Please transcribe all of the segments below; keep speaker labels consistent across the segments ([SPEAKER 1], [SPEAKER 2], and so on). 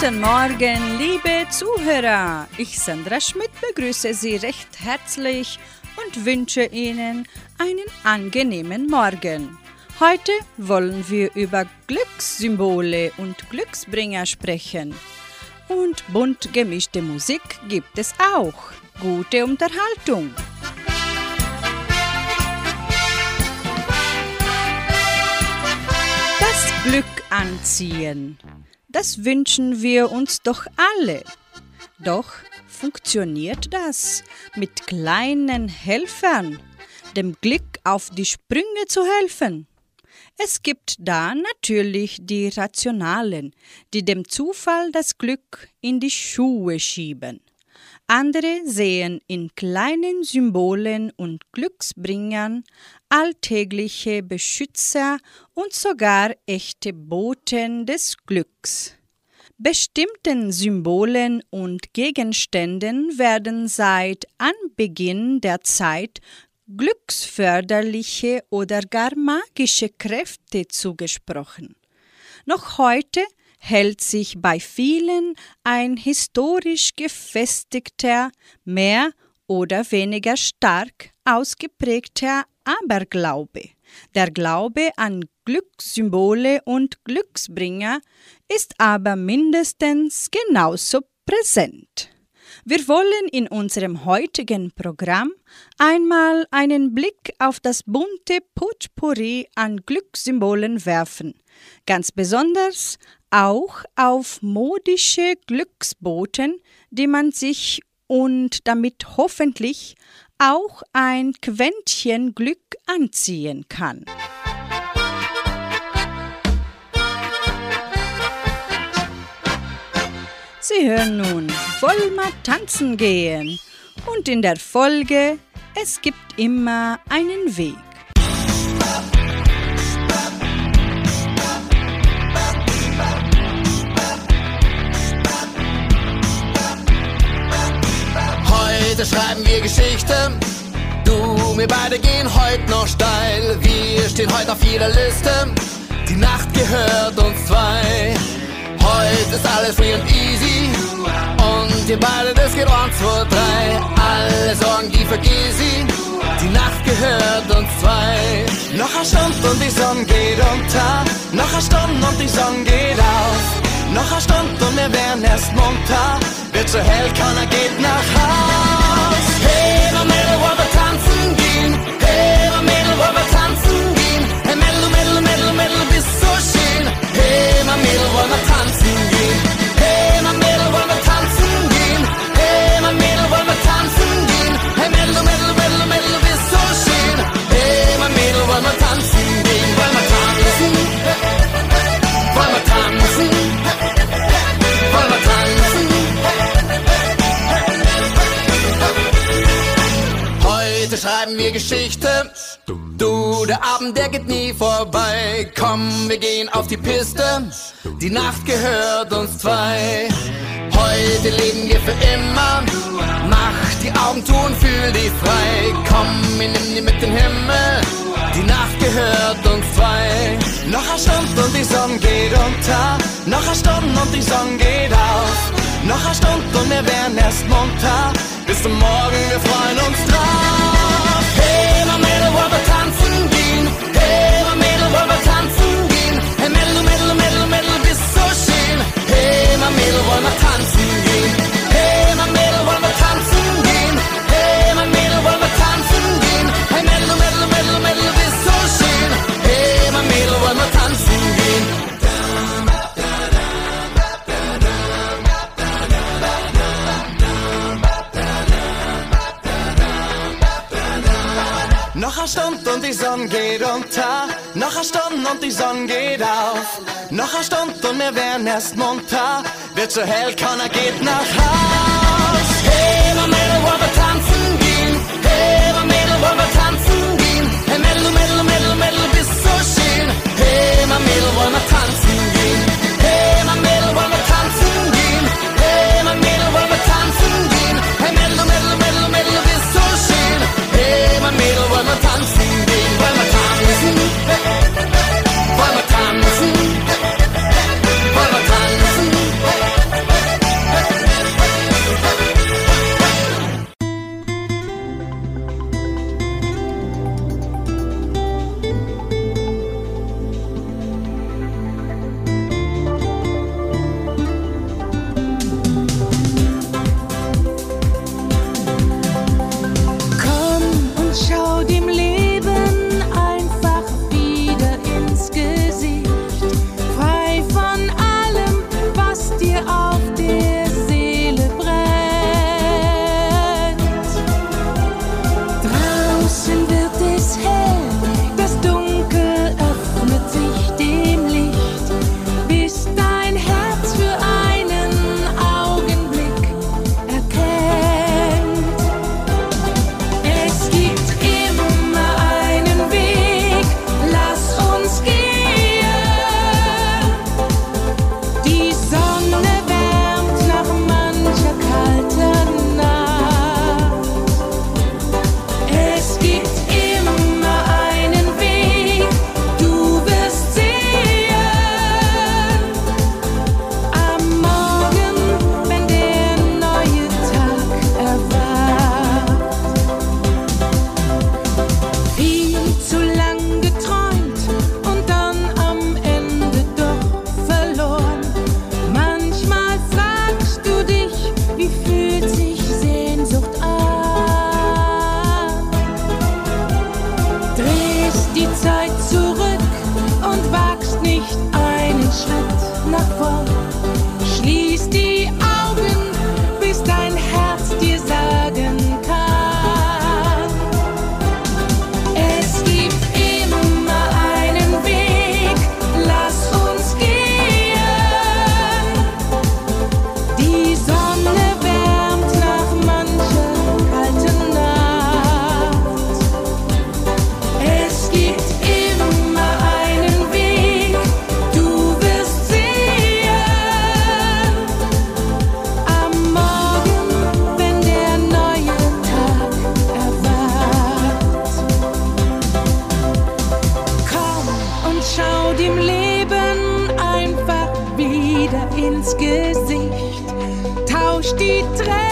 [SPEAKER 1] Guten Morgen, liebe Zuhörer. Ich, Sandra Schmidt, begrüße Sie recht herzlich und wünsche Ihnen einen angenehmen Morgen. Heute wollen wir über Glückssymbole und Glücksbringer sprechen. Und bunt gemischte Musik gibt es auch. Gute Unterhaltung. Das Glück anziehen. Das wünschen wir uns doch alle. Doch funktioniert das mit kleinen Helfern, dem Glück auf die Sprünge zu helfen? Es gibt da natürlich die Rationalen, die dem Zufall das Glück in die Schuhe schieben. Andere sehen in kleinen Symbolen und Glücksbringern alltägliche Beschützer und sogar echte Boten des Glücks. Bestimmten Symbolen und Gegenständen werden seit Anbeginn der Zeit glücksförderliche oder gar magische Kräfte zugesprochen. Noch heute hält sich bei vielen ein historisch gefestigter, mehr oder weniger stark ausgeprägter Aberglaube. Der Glaube an Glückssymbole und Glücksbringer ist aber mindestens genauso präsent. Wir wollen in unserem heutigen Programm einmal einen Blick auf das bunte Potpourri an Glückssymbolen werfen, ganz besonders auch auf modische Glücksboten, die man sich und damit hoffentlich auch ein Quäntchen Glück anziehen kann. Sie hören nun Vollmer tanzen gehen und in der Folge Es gibt immer einen Weg.
[SPEAKER 2] Heute schreiben wir Geschichte. Du, wir beide gehen heute noch steil. Wir stehen heute auf jeder Liste. Die Nacht gehört uns zwei. Heute ist alles free und easy. Und wir beide, das geht eins, zwei, drei. Alle Sorgen, die vergiss. Die Nacht gehört uns zwei. Noch eine Stunde und die Sonne geht unter. Noch eine Stunde und die Sonne geht auf. Noch eine Stunde und wir werden erst munter. Wird so hell, keiner geht nach Haus. Hey, mein Mädel, Schreiben wir Geschichte. Du, der Abend, der geht nie vorbei. Komm, wir gehen auf die Piste. Die Nacht gehört uns zwei. Heute leben wir für immer. Mach die Augen zu und fühl dich frei. Komm, wir nehmen die mit dem Himmel. Die Nacht gehört uns zwei. Noch eine Stunde und die Sonne geht unter. Noch eine Stunde und die Sonne geht auf. Noch eine Stunde und wir werden erst munter. Bis zum Morgen, wir freuen uns drauf. Und die Sonne geht auf. Noch eine Stunde und wir werden erst munter. Wird so hell, keiner geht nach Haus. Hey, Mädel, wollen wir tanzen
[SPEAKER 1] die Tränen.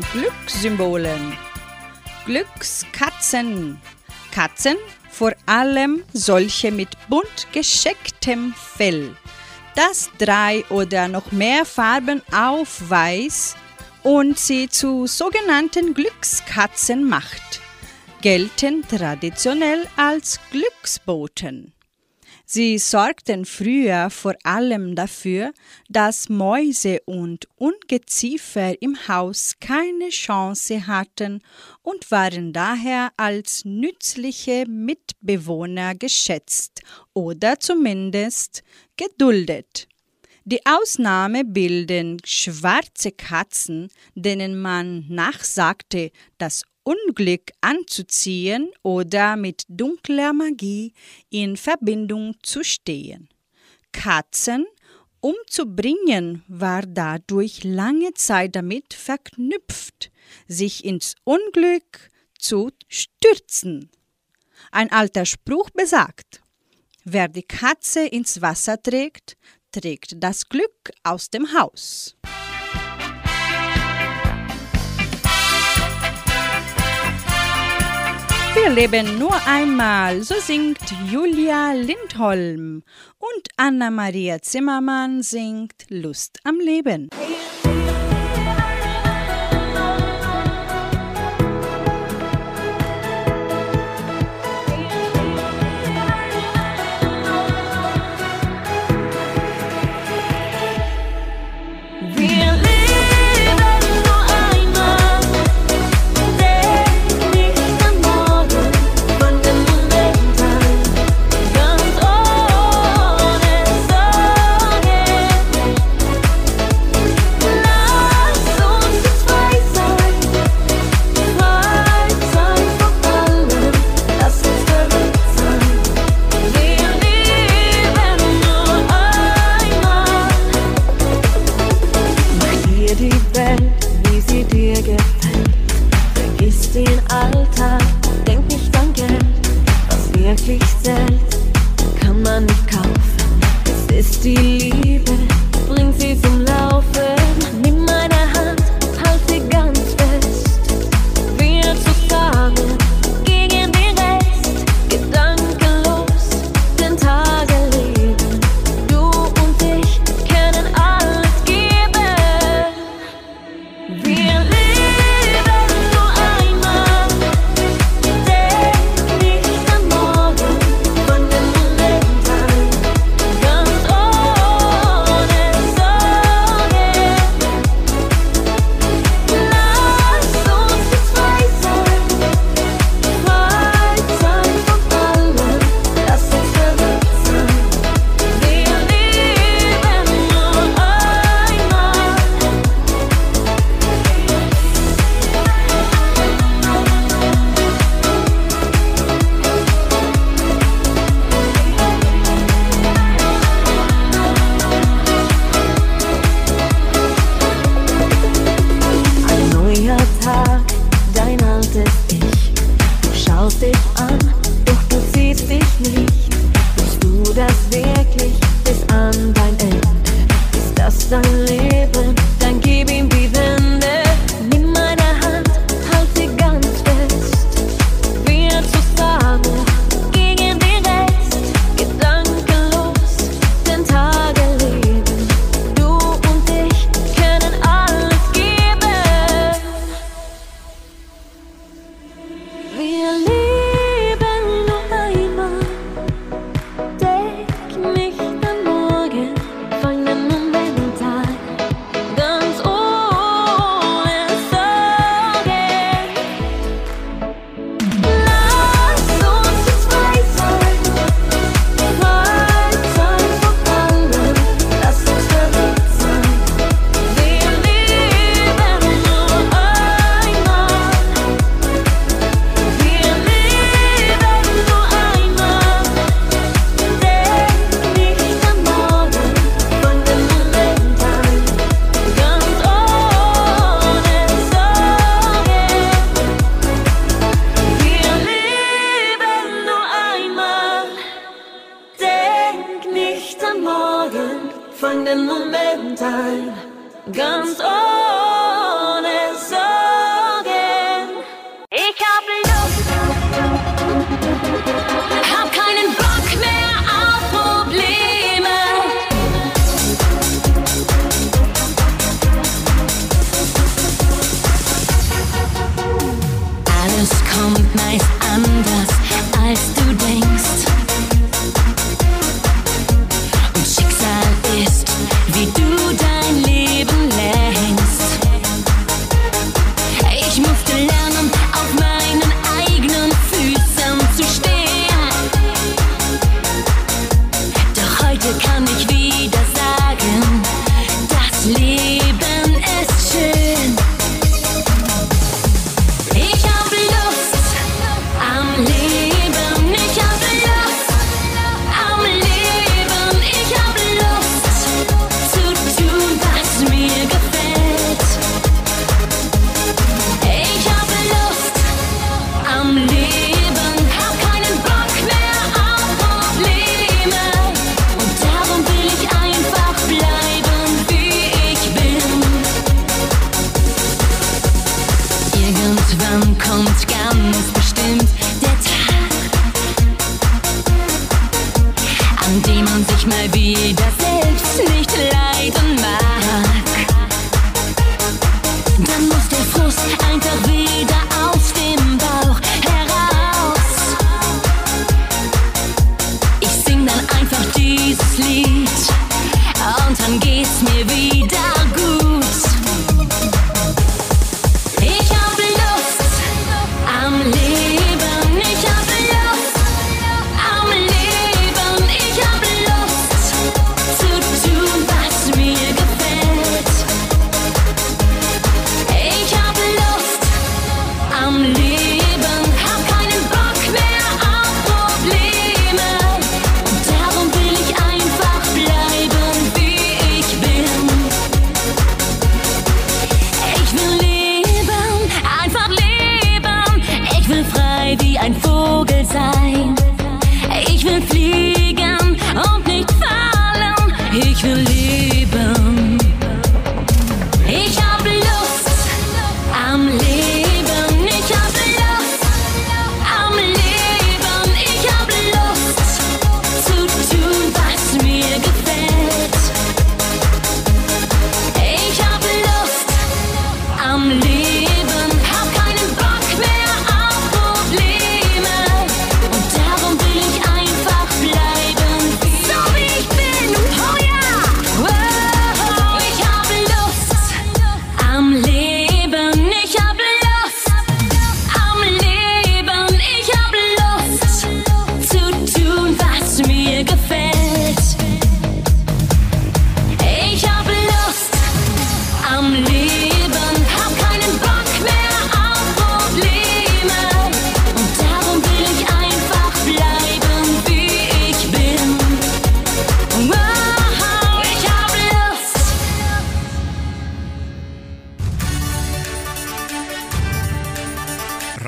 [SPEAKER 1] Glückssymbolen. Glückskatzen. Katzen, vor allem solche mit bunt geschecktem Fell, das drei oder noch mehr Farben aufweist und sie zu sogenannten Glückskatzen macht, gelten traditionell als Glücksboten. Sie sorgten früher vor allem dafür, dass Mäuse und Ungeziefer im Haus keine Chance hatten und waren daher als nützliche Mitbewohner geschätzt oder zumindest geduldet. Die Ausnahme bilden schwarze Katzen, denen man nachsagte, das Unglück anzuziehen oder mit dunkler Magie in Verbindung zu stehen. Katzen umzubringen war dadurch lange Zeit damit verknüpft, sich ins Unglück zu stürzen. Ein alter Spruch besagt, wer die Katze ins Wasser trägt, trägt das Glück aus dem Haus. Wir leben nur einmal, so singt Julia Lindholm und Anna-Maria Zimmermann singt Lust am Leben.
[SPEAKER 3] still dieses Lied. Und dann geht's mir wieder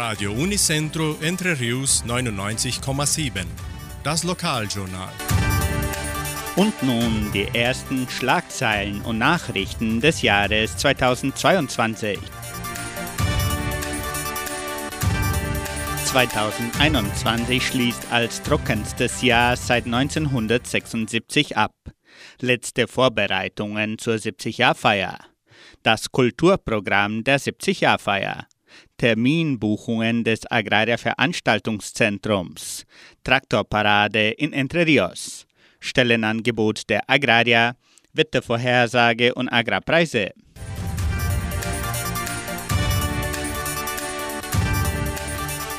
[SPEAKER 4] Radio Unicentro Entre Rius 99,7. Das Lokaljournal.
[SPEAKER 5] Und nun die ersten Schlagzeilen und Nachrichten des Jahres 2022. 2021 schließt als trockenstes Jahr seit 1976 ab. Letzte Vorbereitungen zur 70-Jahr-Feier. Das Kulturprogramm der 70-Jahr-Feier. Terminbuchungen des Agraria Veranstaltungszentrums. Traktorparade in Entre Rios. Stellenangebot der Agraria. Wettervorhersage und Agrarpreise.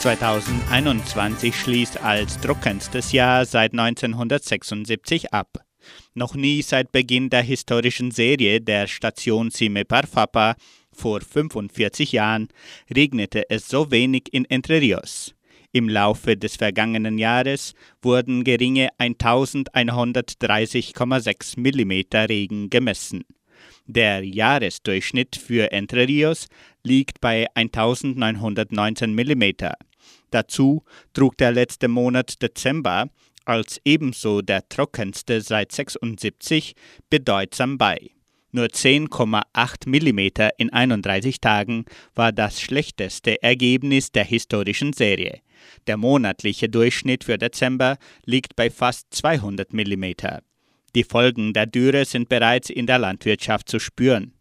[SPEAKER 5] ...2021 schließt als trockenstes Jahr seit 1976 ab. Noch nie seit Beginn der historischen Serie der Station Sime Parfapa vor 45 Jahren regnete es so wenig in Entre Rios. Im Laufe des vergangenen Jahres wurden geringe 1130,6 mm Regen gemessen. Der Jahresdurchschnitt für Entre Rios liegt bei 1919 mm. Dazu trug der letzte Monat Dezember als ebenso der trockenste seit 76 bedeutsam bei. Nur 10,8 mm in 31 Tagen war das schlechteste Ergebnis der historischen Serie. Der monatliche Durchschnitt für Dezember liegt bei fast 200 mm. Die Folgen der Dürre sind bereits in der Landwirtschaft zu spüren.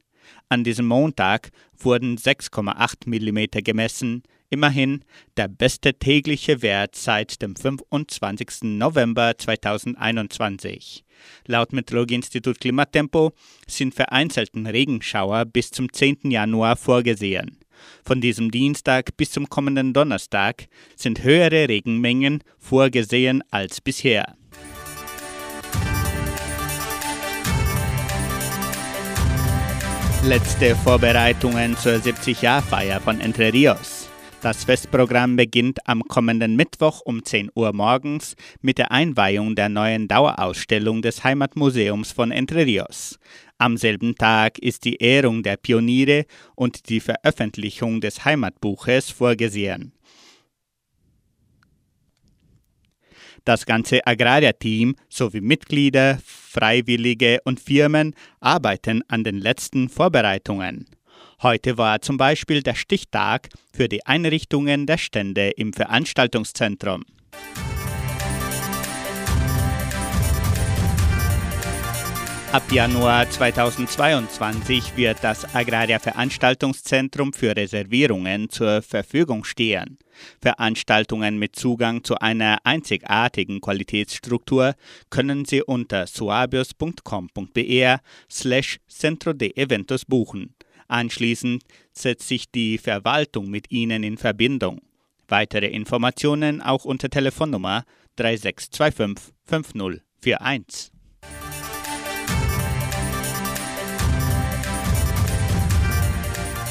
[SPEAKER 5] An diesem Montag wurden 6,8 mm gemessen, immerhin der beste tägliche Wert seit dem 25. November 2021. Laut Meteorologieinstitut Klimatempo sind vereinzelten Regenschauer bis zum 10. Januar vorgesehen. Von diesem Dienstag bis zum kommenden Donnerstag sind höhere Regenmengen vorgesehen als bisher. Letzte Vorbereitungen zur 70-Jahr-Feier von Entre Rios. Das Festprogramm beginnt am kommenden Mittwoch um 10 Uhr morgens mit der Einweihung der neuen Dauerausstellung des Heimatmuseums von Entre Rios. Am selben Tag ist die Ehrung der Pioniere und die Veröffentlichung des Heimatbuches vorgesehen. Das ganze Agraria-Team sowie Mitglieder, Freiwillige und Firmen arbeiten an den letzten Vorbereitungen. Heute war zum Beispiel der Stichtag für die Einrichtungen der Stände im Veranstaltungszentrum. Ab Januar 2022 wird das Agraria Veranstaltungszentrum für Reservierungen zur Verfügung stehen. Veranstaltungen mit Zugang zu einer einzigartigen Qualitätsstruktur können Sie unter suabios.com.br slash Centro de Eventos buchen. Anschließend setzt sich die Verwaltung mit Ihnen in Verbindung. Weitere Informationen auch unter Telefonnummer 3625 5041.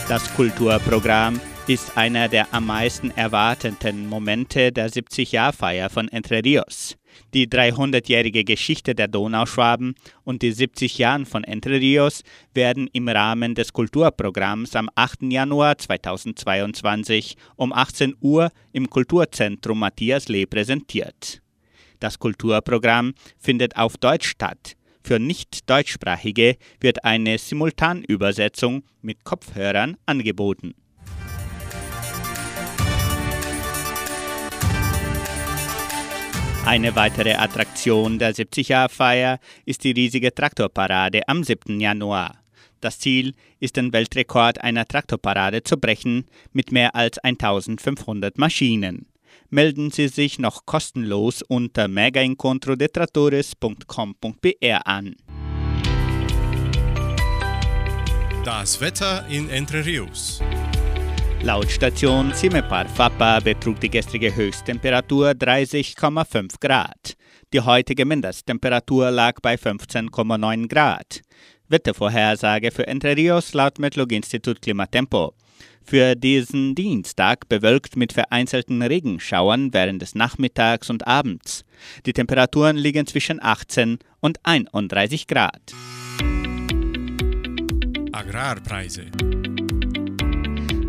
[SPEAKER 5] Das Kulturprogramm ist einer der am meisten erwarteten Momente der 70-Jahr-Feier von Entre Rios. Die 300-jährige Geschichte der Donauschwaben und die 70 Jahre von Entre Rios werden im Rahmen des Kulturprogramms am 8. Januar 2022 um 18 Uhr im Kulturzentrum Matthias Lee präsentiert. Das Kulturprogramm findet auf Deutsch statt. Für Nicht-Deutschsprachige wird eine Simultanübersetzung mit Kopfhörern angeboten. Eine weitere Attraktion der 70-Jahr-Feier ist die riesige Traktorparade am 7. Januar. Das Ziel ist, den Weltrekord einer Traktorparade zu brechen mit mehr als 1500 Maschinen. Melden Sie sich noch kostenlos unter megaincontrodetratores.com.br an.
[SPEAKER 4] Das Wetter in Entre Rios.
[SPEAKER 5] Laut Station Cimepar Fapa betrug die gestrige Höchsttemperatur 30,5 Grad. Die heutige Mindesttemperatur lag bei 15,9 Grad. Wettervorhersage für Entre Rios laut Metlog-Institut Klimatempo. Für diesen Dienstag bewölkt mit vereinzelten Regenschauern während des Nachmittags und Abends. Die Temperaturen liegen zwischen 18 und 31 Grad.
[SPEAKER 4] Agrarpreise.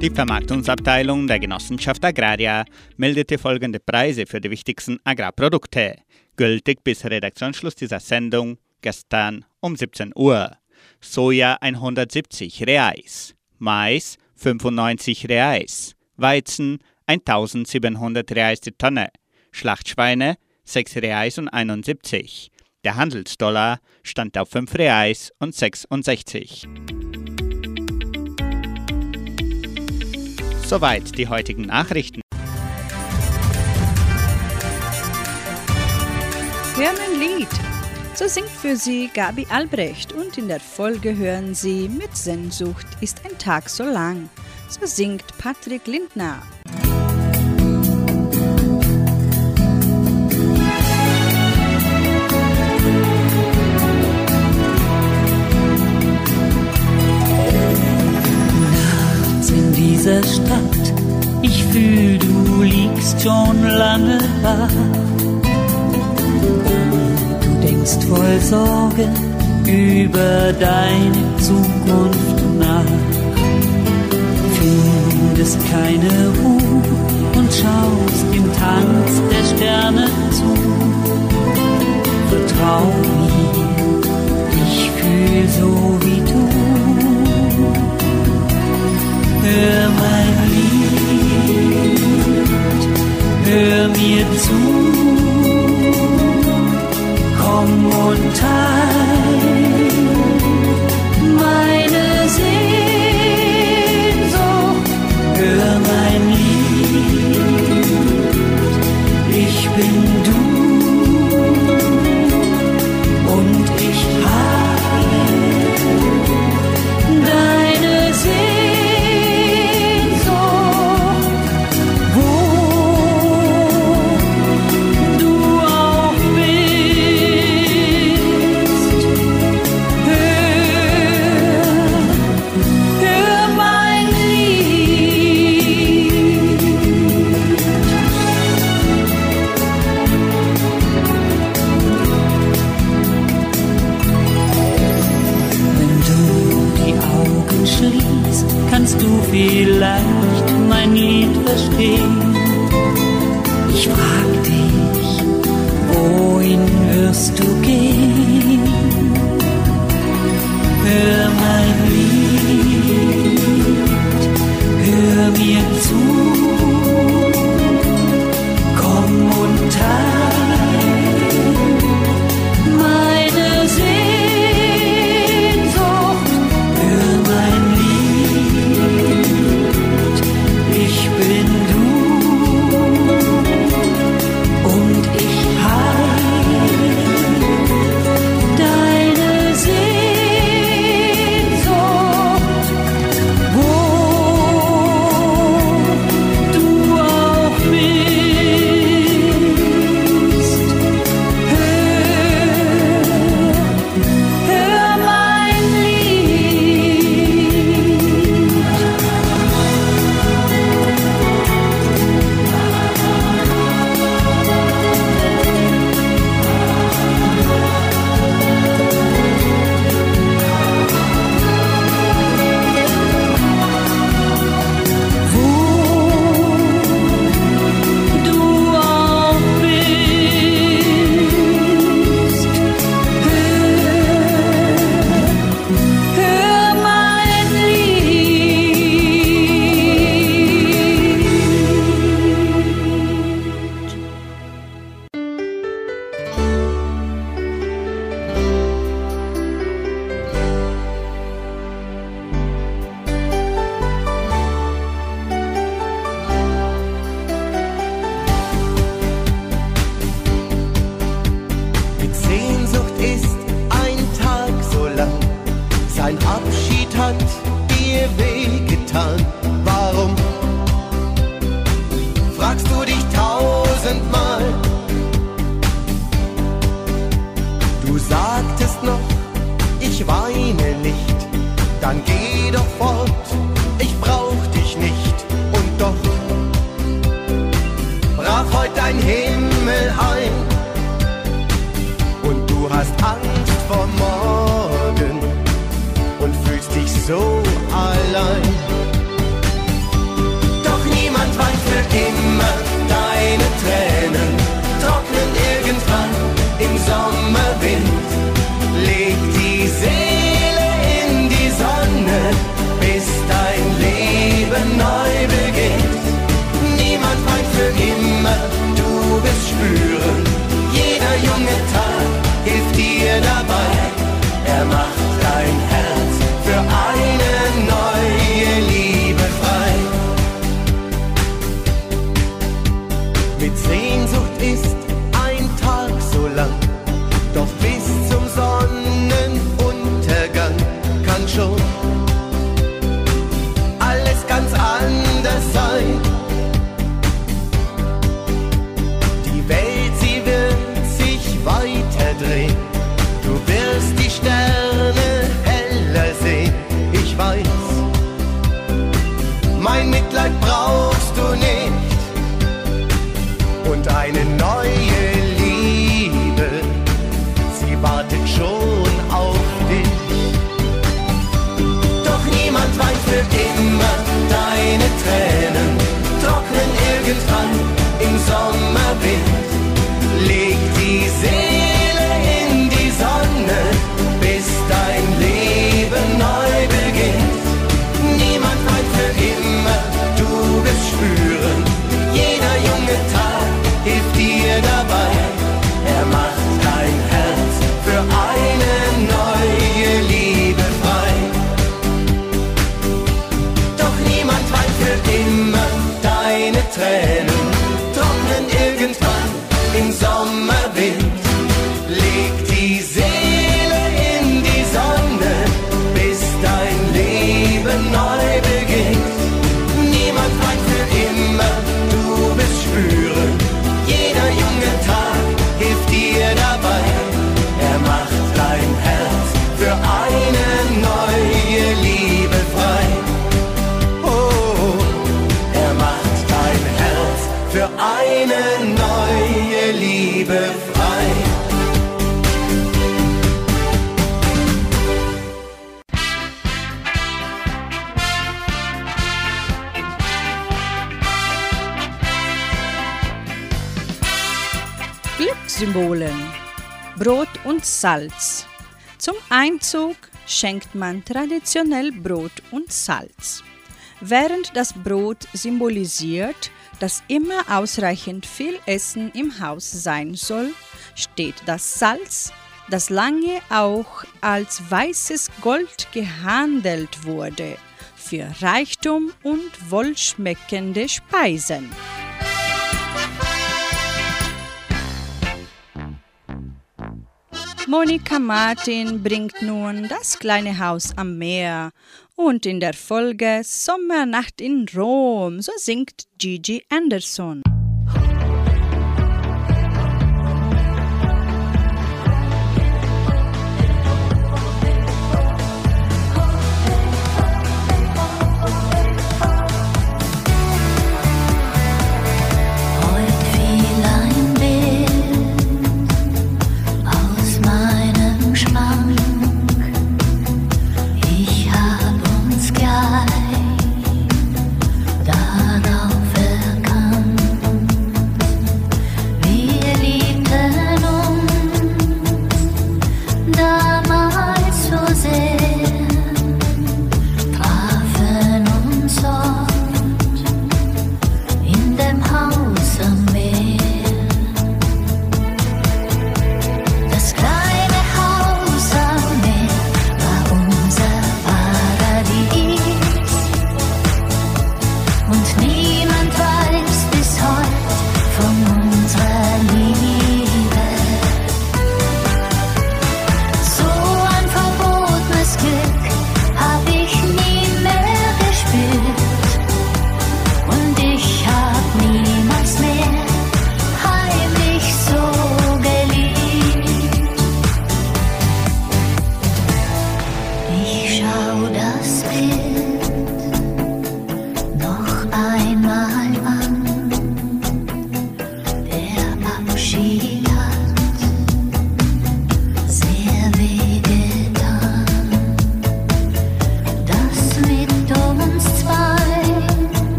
[SPEAKER 5] Die Vermarktungsabteilung der Genossenschaft Agraria meldete folgende Preise für die wichtigsten Agrarprodukte, gültig bis Redaktionsschluss dieser Sendung gestern um 17 Uhr. Soja 170 Reais, Mais 95 Reais, Weizen 1700 Reais die Tonne, Schlachtschweine 6 Reais und 71. Der Handelsdollar stand auf 5 Reais und 66. Soweit die heutigen Nachrichten.
[SPEAKER 1] Hören ein Lied. So singt für Sie Gabi Albrecht und in der Folge hören Sie Mit Sehnsucht ist ein Tag so lang. So singt Patrick Lindner.
[SPEAKER 3] Dieser Stadt. Ich fühl, du liegst schon lange wach. Du denkst voll Sorge über deine Zukunft nach. Findest keine Ruhe und schaust dem Tanz der Sterne zu. Vertrau mir, ich fühl so wie Hör mein Lied, hör mir zu, komm und teil meine Sehnsucht. Hör mein Lied, ich bin du
[SPEAKER 6] was Salz. Zum Einzug schenkt man traditionell Brot und Salz. Während das Brot symbolisiert, dass immer ausreichend viel Essen im Haus sein soll, steht das Salz, das lange auch als weißes Gold gehandelt wurde, für Reichtum und wohlschmeckende Speisen. Monika Martin bringt nun das kleine Haus am Meer und in der Folge Sommernacht in Rom, so singt Gigi Anderson.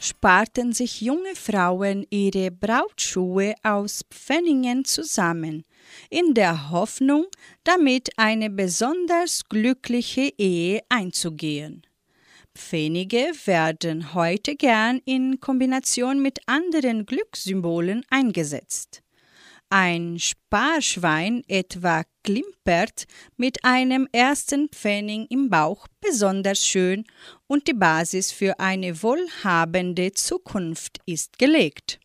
[SPEAKER 1] Sparten sich junge Frauen ihre Brautschuhe aus Pfennigen zusammen, in der Hoffnung, damit eine besonders glückliche Ehe einzugehen. Pfennige werden heute gern in Kombination mit anderen Glückssymbolen eingesetzt. Ein Sparschwein etwa klimpert mit einem ersten Pfennig im Bauch besonders schön und die Basis für eine wohlhabende Zukunft ist gelegt.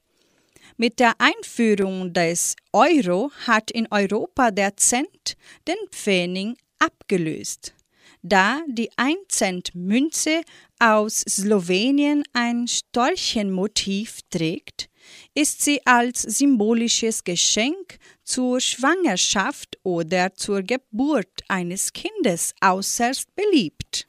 [SPEAKER 1] Mit der Einführung des Euro hat in Europa der Cent den Pfennig abgelöst. Da die 1-Cent-Münze aus Slowenien ein Storchenmotiv trägt, ist sie als symbolisches Geschenk zur Schwangerschaft oder zur Geburt eines Kindes äußerst beliebt.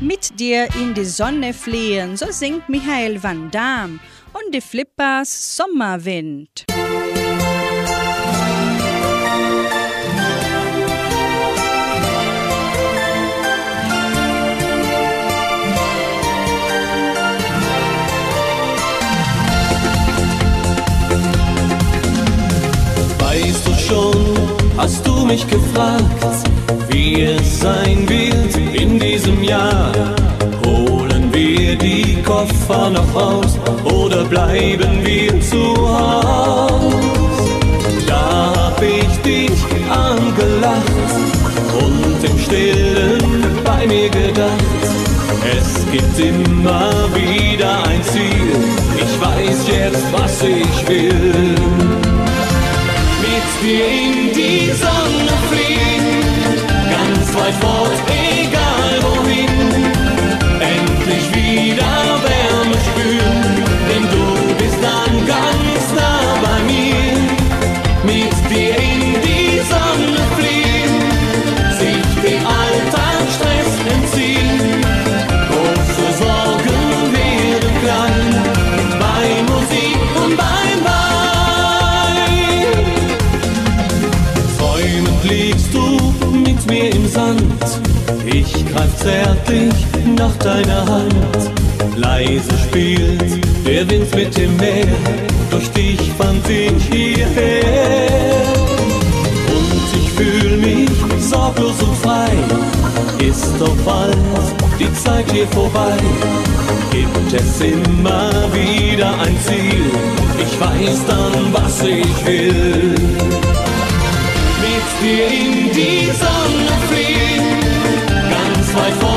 [SPEAKER 1] Mit dir in die Sonne fliehen, so singt Michael van Damme und die Flippers Sommerwind.
[SPEAKER 7] Schon, hast du mich gefragt, wie es sein wird in diesem Jahr? Holen wir die Koffer noch raus oder bleiben wir zu Haus? Da hab ich dich angelacht und im Stillen bei mir gedacht. Es gibt immer wieder ein Ziel, ich weiß jetzt, was ich will dir in die Sonne fliegen, ganz weit fort, egal wohin. Endlich wieder Wärme spüren, denn du bist dann ganz nach deiner Hand. Leise spielt der Wind mit dem Meer. Durch dich fand ich hierher. Und ich fühl mich sorglos und frei. Ist doch bald die Zeit hier vorbei. Gibt es immer wieder ein Ziel. Ich weiß dann, was ich will mit dir in die Sonne fliegen, ganz weit fort,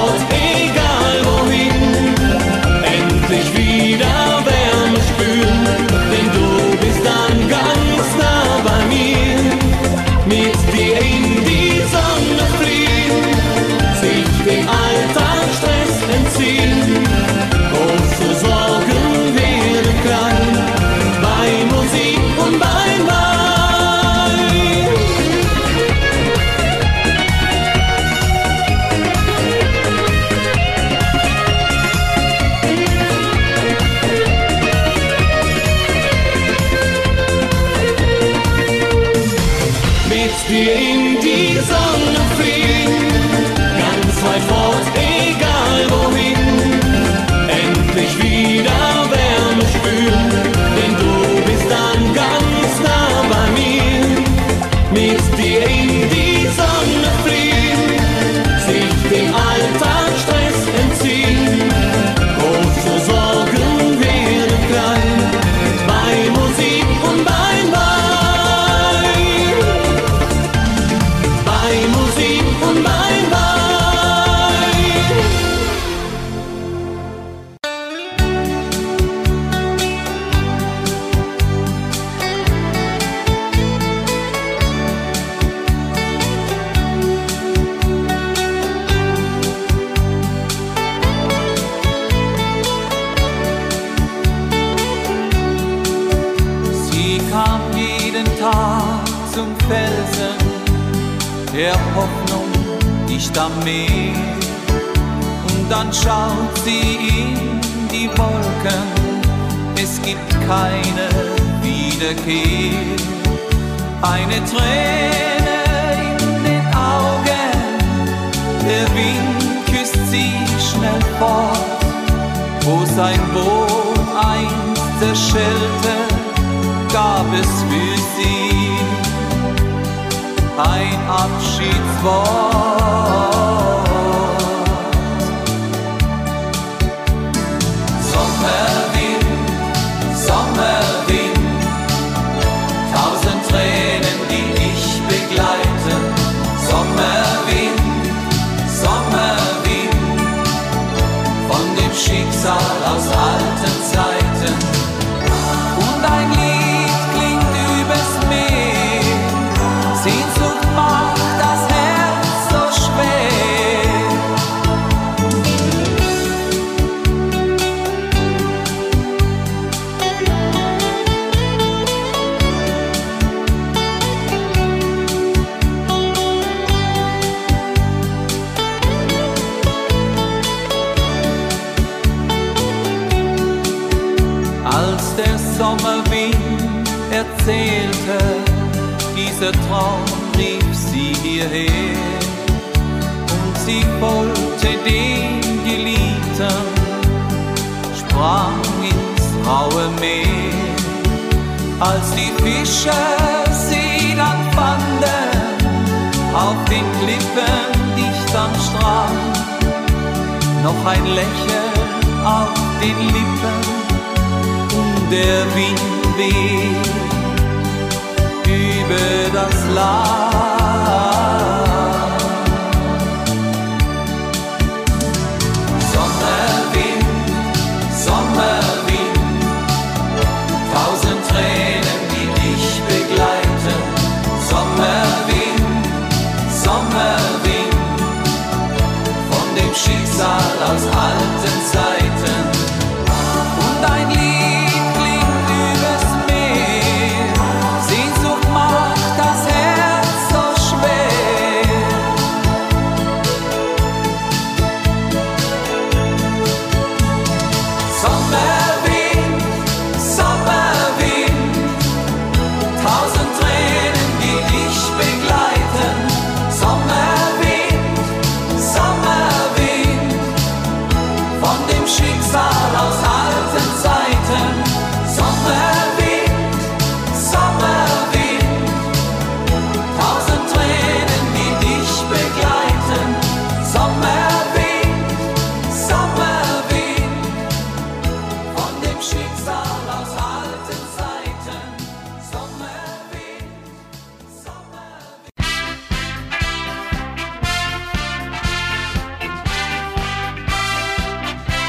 [SPEAKER 8] der Sommerwind erzählte, dieser Traum rief sie hierher und sie folgte den Geliebten, sprang ins raue Meer. Als die Fischer sie dann fanden, auf den Klippen dicht am Strand, noch ein Lächeln auf den Lippen der Wind weht über das Land.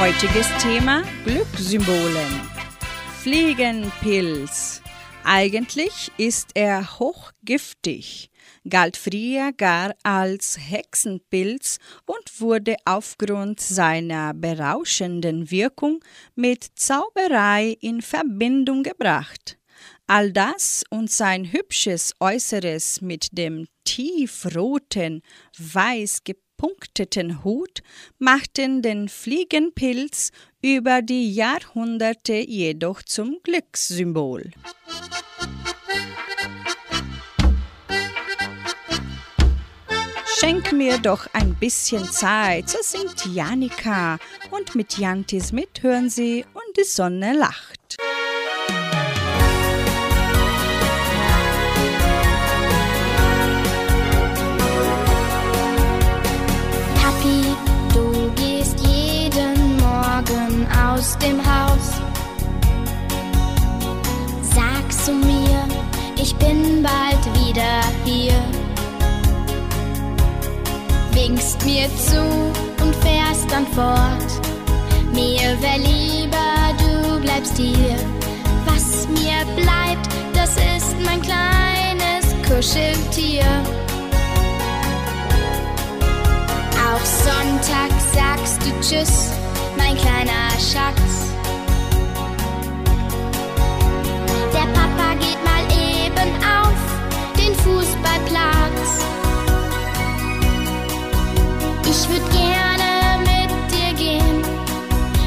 [SPEAKER 1] Heutiges Thema Glückssymbolen. Fliegenpilz. Eigentlich ist er hochgiftig, galt früher gar als Hexenpilz und wurde aufgrund seiner berauschenden Wirkung mit Zauberei in Verbindung gebracht. All das und sein hübsches Äußeres mit dem tiefroten, weiß gepunkteten Hut machten den Fliegenpilz über die Jahrhunderte jedoch zum Glückssymbol. Schenk mir doch ein bisschen Zeit, so singt Janika und mit Jantis mit hören sie und die Sonne lacht.
[SPEAKER 9] Aus dem Haus. Sagst du mir, ich bin bald wieder hier. Winkst mir zu und fährst dann fort. Mir wär lieber, du bleibst hier. Was mir bleibt, das ist mein kleines Kuscheltier. Auch Sonntag sagst du Tschüss, mein kleiner Schatz. Der Papa geht mal eben auf den Fußballplatz. Ich würde gerne mit dir gehen,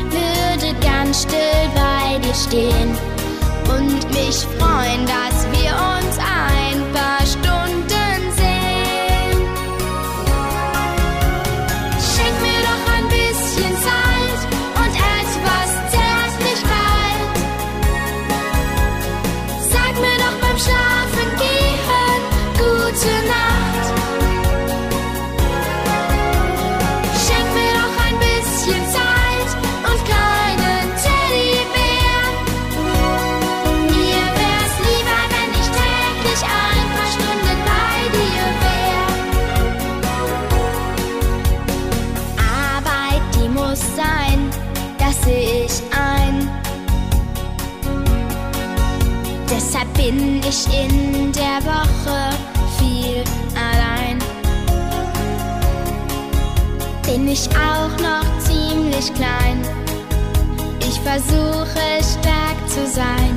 [SPEAKER 9] würde ganz still bei dir stehen und mich freuen, dass wir uns ich in der Woche viel allein. Bin ich auch noch ziemlich klein. Ich versuche stark zu sein.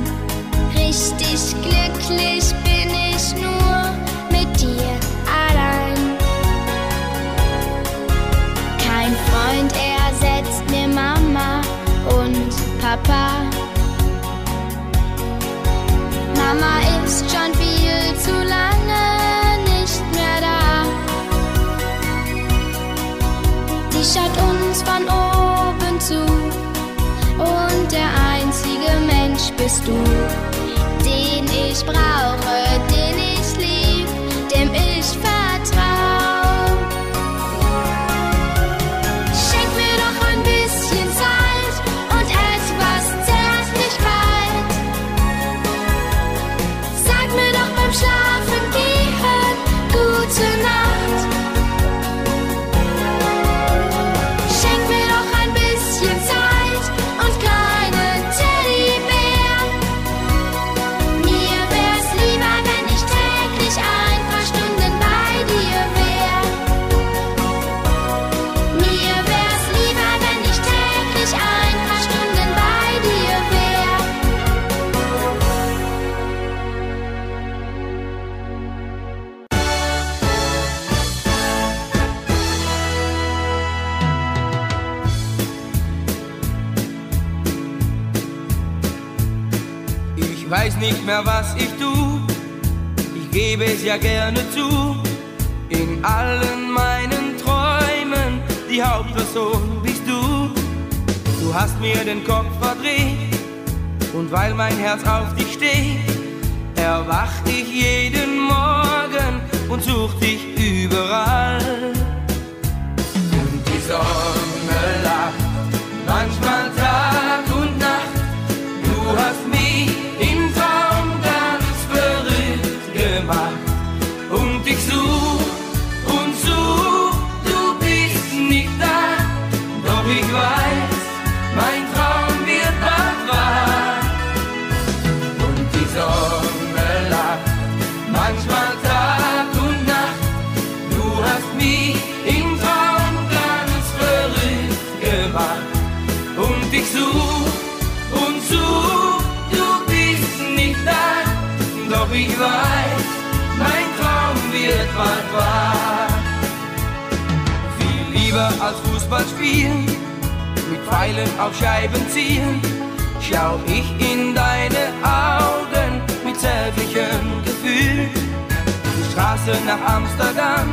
[SPEAKER 9] Richtig glücklich bin ich nur mit dir allein. Kein Freund ersetzt mir Mama und Papa. Mama ist schon viel zu lange nicht mehr da. Die schaut uns von oben zu und der einzige Mensch bist du, den ich brauche, den
[SPEAKER 2] ja gerne zu. In allen meinen Träumen, die Hauptperson bist du. Du hast mir den Kopf verdreht und weil mein Herz auf dich steht, erwach ich jeden Morgen und such dich überall. Und die Sorge als Fußball spielen, mit Pfeilen auf Scheiben ziehen, schau ich in deine Augen mit zärtlichem Gefühl. Die Straße nach Amsterdam,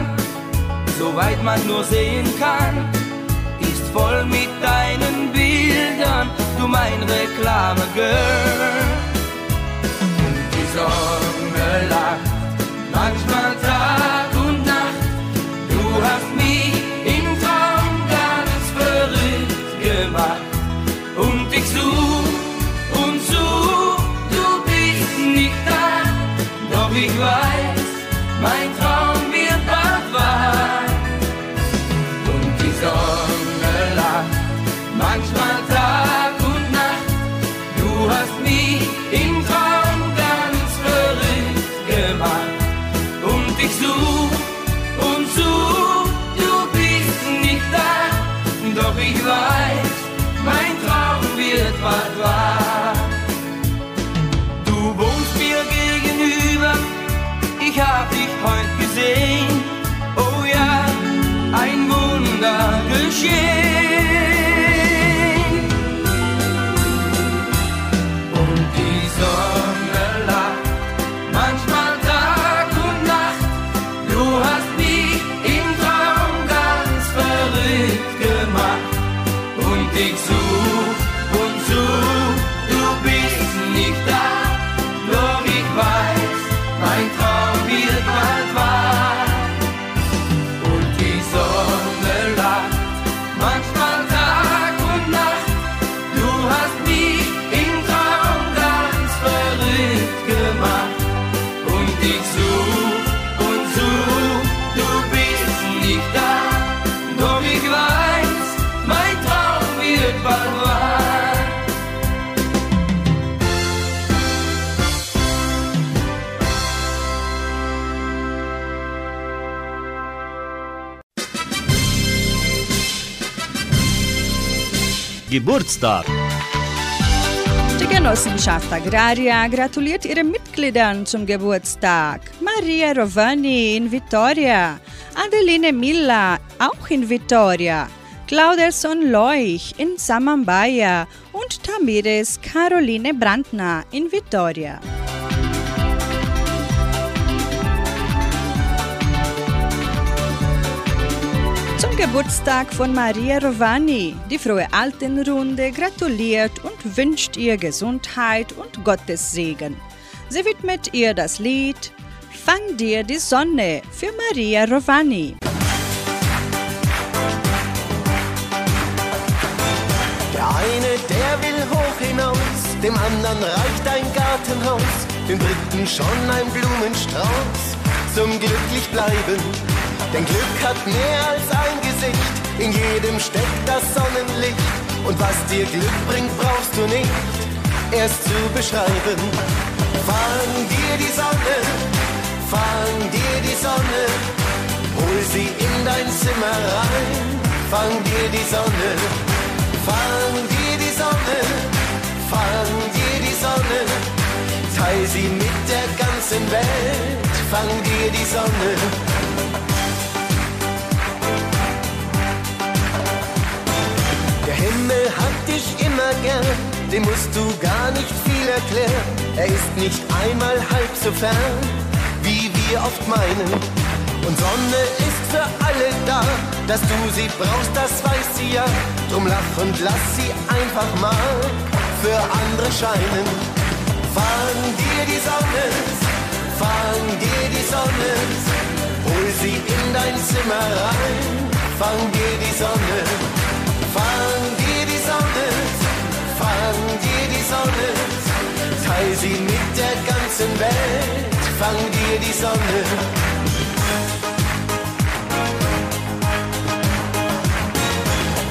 [SPEAKER 2] soweit man nur sehen kann, ist voll mit deinen Bildern, du mein Reklame-Girl. Die Sonne lacht, manchmal
[SPEAKER 10] Geburtstag.
[SPEAKER 1] Die Genossenschaft Agraria gratuliert ihren Mitgliedern zum Geburtstag. Maria Rovani in Vittoria, Adeline Milla auch in Vittoria, Claudelson Leuch in Samambaya und Tamires Caroline Brandner in Vittoria. Geburtstag von Maria Rovani. Die frohe Altenrunde gratuliert und wünscht ihr Gesundheit und Gottes Segen. Sie widmet ihr das Lied Fang dir die Sonne für Maria Rovani.
[SPEAKER 6] Der eine, der will hoch hinaus, dem anderen reicht ein Gartenhaus, dem dritten schon ein Blumenstrauß zum glücklich bleiben. Denn Glück hat mehr als ein Gesicht, in jedem steckt das Sonnenlicht. Und was dir Glück bringt, brauchst du nicht erst zu beschreiben. Fang dir die Sonne, fang dir die Sonne, hol sie in dein Zimmer rein. Fang dir die Sonne, fang dir die Sonne, fang dir die Sonne, teil sie mit der ganzen Welt. Fang dir die Sonne. Himmel hat dich immer gern, dem musst du gar nicht viel erklären. Er ist nicht einmal halb so fern, wie wir oft meinen. Und Sonne ist für alle da, dass du sie brauchst, das weiß sie ja. Drum lach und lass sie einfach mal für andere scheinen. Fang dir die Sonne, fang dir die Sonne, hol sie in dein Zimmer rein. Fang dir die Sonne, fang dir die Sonne, fang dir die Sonne, teil sie mit der ganzen Welt. Fang dir die Sonne.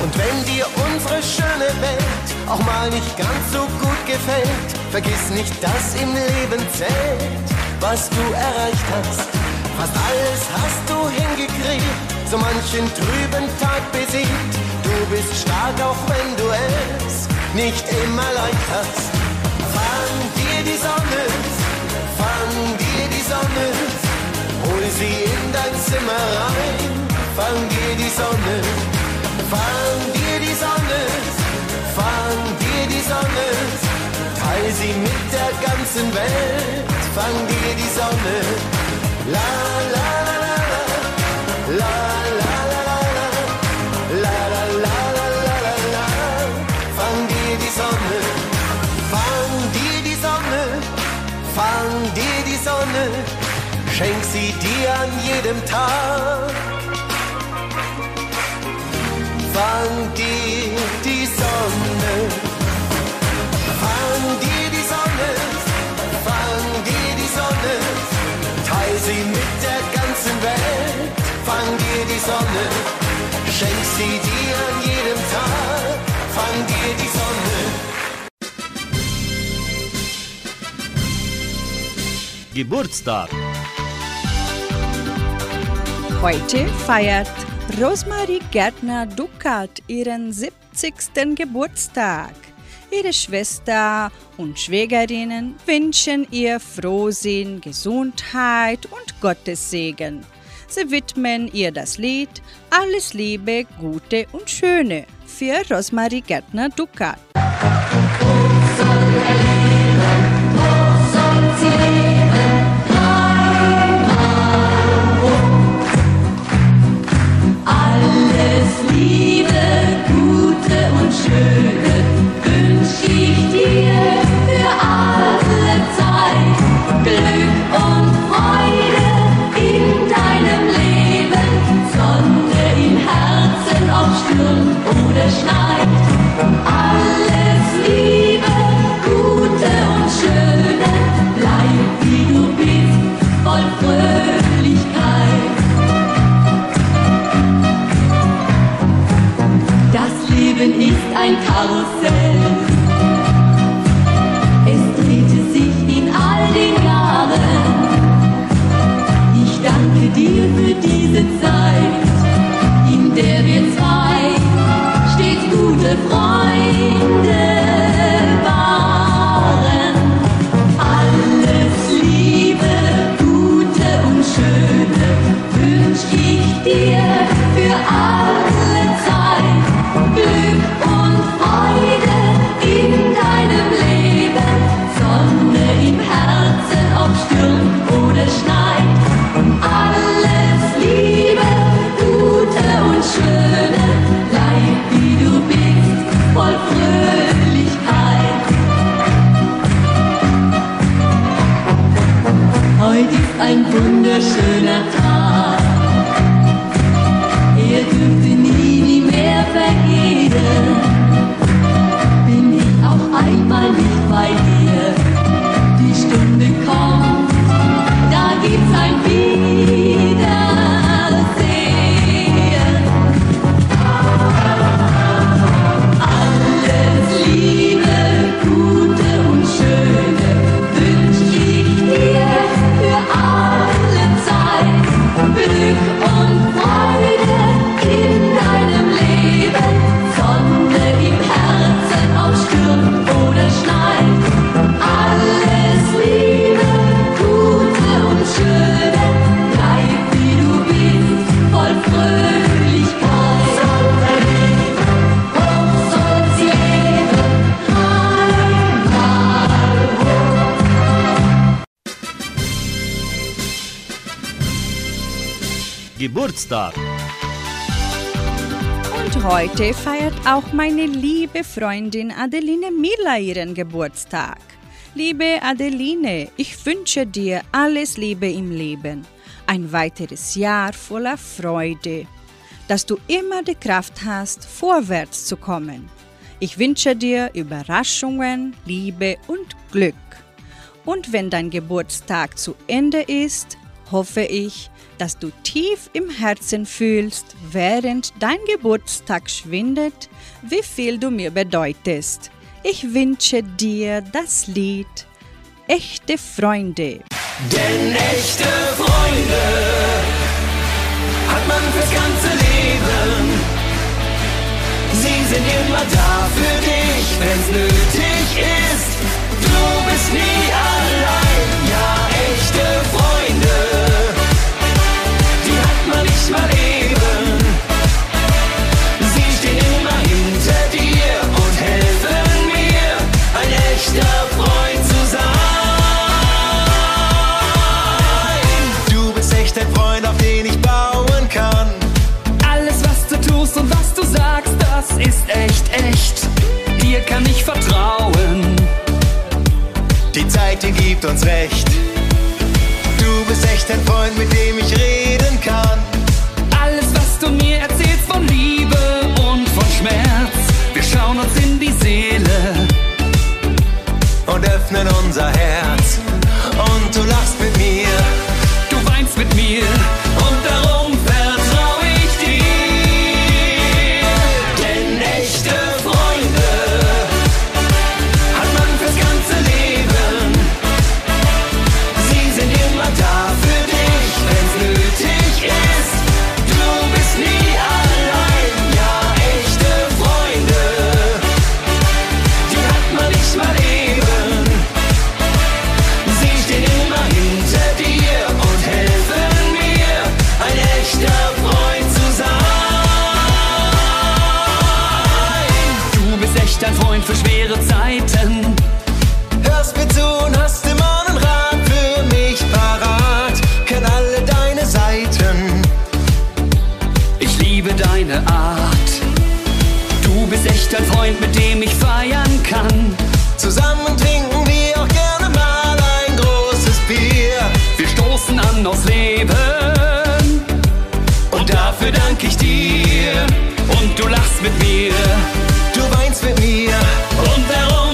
[SPEAKER 6] Und wenn dir unsere schöne Welt auch mal nicht ganz so gut gefällt, vergiss nicht, dass im Leben zählt, was du erreicht hast. Fast alles hast du hingekriegt, so manchen trüben Tag besiegt. Du bist stark, auch wenn du es nicht immer leicht hast. Fang dir die Sonne, fang dir die Sonne, hol sie in dein Zimmer rein. Fang dir die Sonne, fang dir die Sonne, fang dir die Sonne, teil sie mit der ganzen Welt. Fang dir die Sonne, la la la la la, la an jedem Tag. Fang dir die Sonne, fang dir die Sonne, fang dir die Sonne, teil sie mit der ganzen Welt. Fang dir die Sonne, schenk sie dir an jedem Tag. Fang dir die Sonne.
[SPEAKER 10] Geburtstag.
[SPEAKER 1] Heute feiert Rosmarie Gärtner Duckert ihren 70. Geburtstag. Ihre Schwester und Schwägerinnen wünschen ihr Frohsinn, Gesundheit und Gottes Segen. Sie widmen ihr das Lied Alles Liebe, Gute und Schöne für Rosmarie Gärtner Duckert.
[SPEAKER 3] shit. ein Karussell. heute ist ein wunderschöner Tag. Er dürfte nie, nie mehr vergehen, bin ich auch einmal nicht bei dir.
[SPEAKER 7] Geburtstag.
[SPEAKER 1] Und heute feiert auch meine liebe Freundin Adeline Miller ihren Geburtstag. Liebe Adeline, ich wünsche dir alles Liebe im Leben. Ein weiteres Jahr voller Freude. Dass du immer die Kraft hast, vorwärts zu kommen. Ich wünsche dir Überraschungen, Liebe und Glück. Und wenn dein Geburtstag zu Ende ist, hoffe ich, das du tief im Herzen fühlst, während dein Geburtstag schwindet, wie viel du mir bedeutest. Ich wünsche dir das Lied Echte Freunde.
[SPEAKER 6] Denn echte Freunde hat man fürs ganze Leben. Sie sind immer da für dich.
[SPEAKER 11] danke ich dir und du lachst
[SPEAKER 6] mit mir, du weinst mit mir und darum.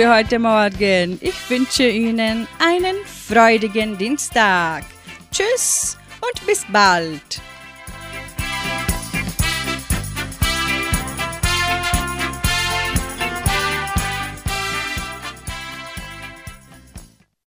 [SPEAKER 1] für heute Morgen. Ich wünsche Ihnen einen freudigen Dienstag. Tschüss und bis bald.